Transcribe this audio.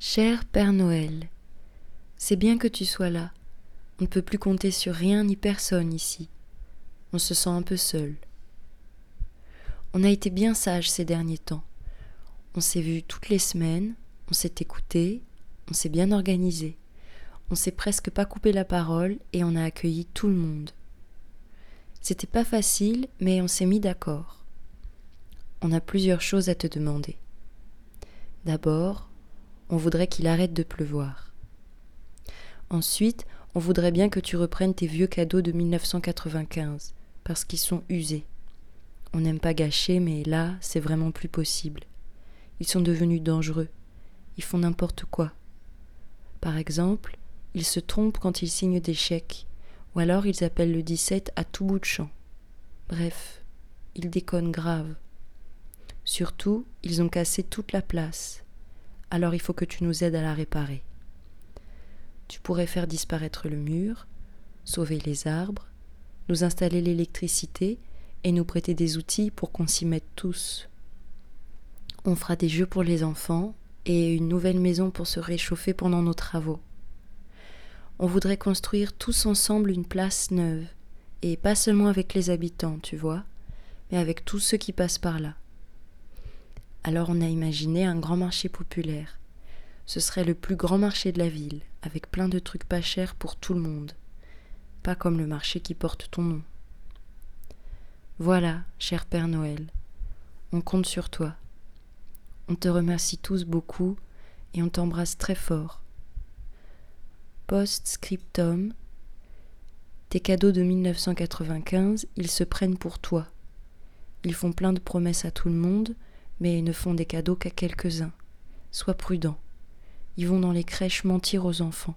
Cher Père Noël, c'est bien que tu sois là. On ne peut plus compter sur rien ni personne ici. On se sent un peu seul. On a été bien sage ces derniers temps. On s'est vu toutes les semaines, on s'est écouté, on s'est bien organisé. On s'est presque pas coupé la parole et on a accueilli tout le monde. C'était pas facile, mais on s'est mis d'accord. On a plusieurs choses à te demander. D'abord, on voudrait qu'il arrête de pleuvoir. Ensuite, on voudrait bien que tu reprennes tes vieux cadeaux de 1995, parce qu'ils sont usés. On n'aime pas gâcher, mais là, c'est vraiment plus possible. Ils sont devenus dangereux. Ils font n'importe quoi. Par exemple, ils se trompent quand ils signent des chèques, ou alors ils appellent le 17 à tout bout de champ. Bref, ils déconnent grave. Surtout, ils ont cassé toute la place. Alors il faut que tu nous aides à la réparer. Tu pourrais faire disparaître le mur, sauver les arbres, nous installer l'électricité et nous prêter des outils pour qu'on s'y mette tous. On fera des jeux pour les enfants et une nouvelle maison pour se réchauffer pendant nos travaux. On voudrait construire tous ensemble une place neuve, et pas seulement avec les habitants, tu vois, mais avec tous ceux qui passent par là. Alors on a imaginé un grand marché populaire. Ce serait le plus grand marché de la ville, avec plein de trucs pas chers pour tout le monde. Pas comme le marché qui porte ton nom. Voilà, cher Père Noël, on compte sur toi. On te remercie tous beaucoup et on t'embrasse très fort. Post-scriptum. Tes cadeaux de 1995, ils se prennent pour toi. Ils font plein de promesses à tout le monde, mais ne font des cadeaux qu'à quelques-uns. Sois prudent. Ils vont dans les crèches mentir aux enfants.